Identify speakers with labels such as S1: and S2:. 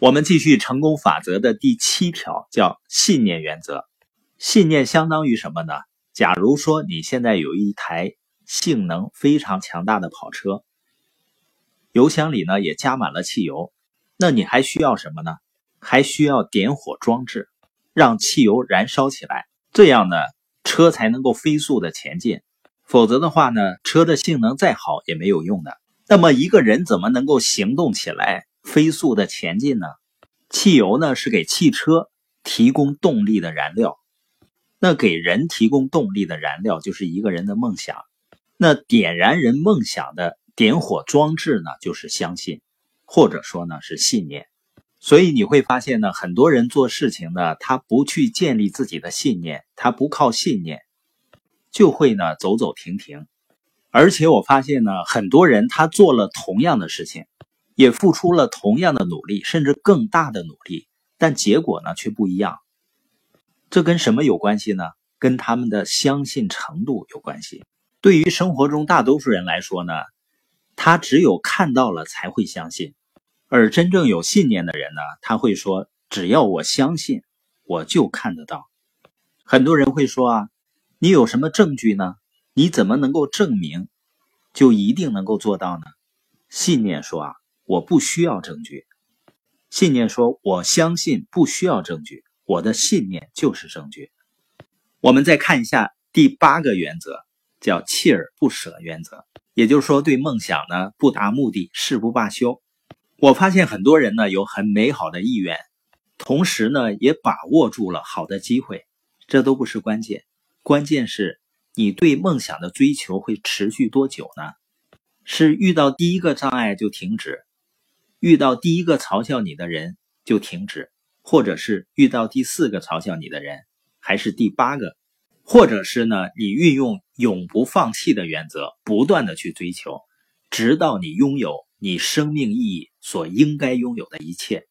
S1: 我们继续成功法则的第七条，叫信念原则。信念相当于什么呢？假如说你现在有一台性能非常强大的跑车，油箱里呢也加满了汽油，那你还需要什么呢？还需要点火装置，让汽油燃烧起来，这样呢车才能够飞速的前进。否则的话呢，车的性能再好也没有用的。那么一个人怎么能够行动起来，飞速的前进呢？汽油呢是给汽车提供动力的燃料，那给人提供动力的燃料就是一个人的梦想。那点燃人梦想的点火装置呢，就是相信，或者说呢是信念。所以你会发现呢，很多人做事情呢，他不去建立自己的信念，他不靠信念。就会呢走走停停，而且我发现呢，很多人他做了同样的事情，也付出了同样的努力，甚至更大的努力，但结果呢却不一样。这跟什么有关系呢？跟他们的相信程度有关系。对于生活中大多数人来说呢，他只有看到了才会相信，而真正有信念的人呢，他会说：只要我相信，我就看得到。很多人会说啊。你有什么证据呢？你怎么能够证明就一定能够做到呢？信念说啊，我不需要证据。信念说，我相信不需要证据，我的信念就是证据。我们再看一下第八个原则，叫锲而不舍原则。也就是说，对梦想呢不达目的誓不罢休。我发现很多人呢有很美好的意愿，同时呢也把握住了好的机会，这都不是关键。关键是你对梦想的追求会持续多久呢？是遇到第一个障碍就停止，遇到第一个嘲笑你的人就停止，或者是遇到第四个嘲笑你的人，还是第八个，或者是呢？你运用永不放弃的原则，不断的去追求，直到你拥有你生命意义所应该拥有的一切。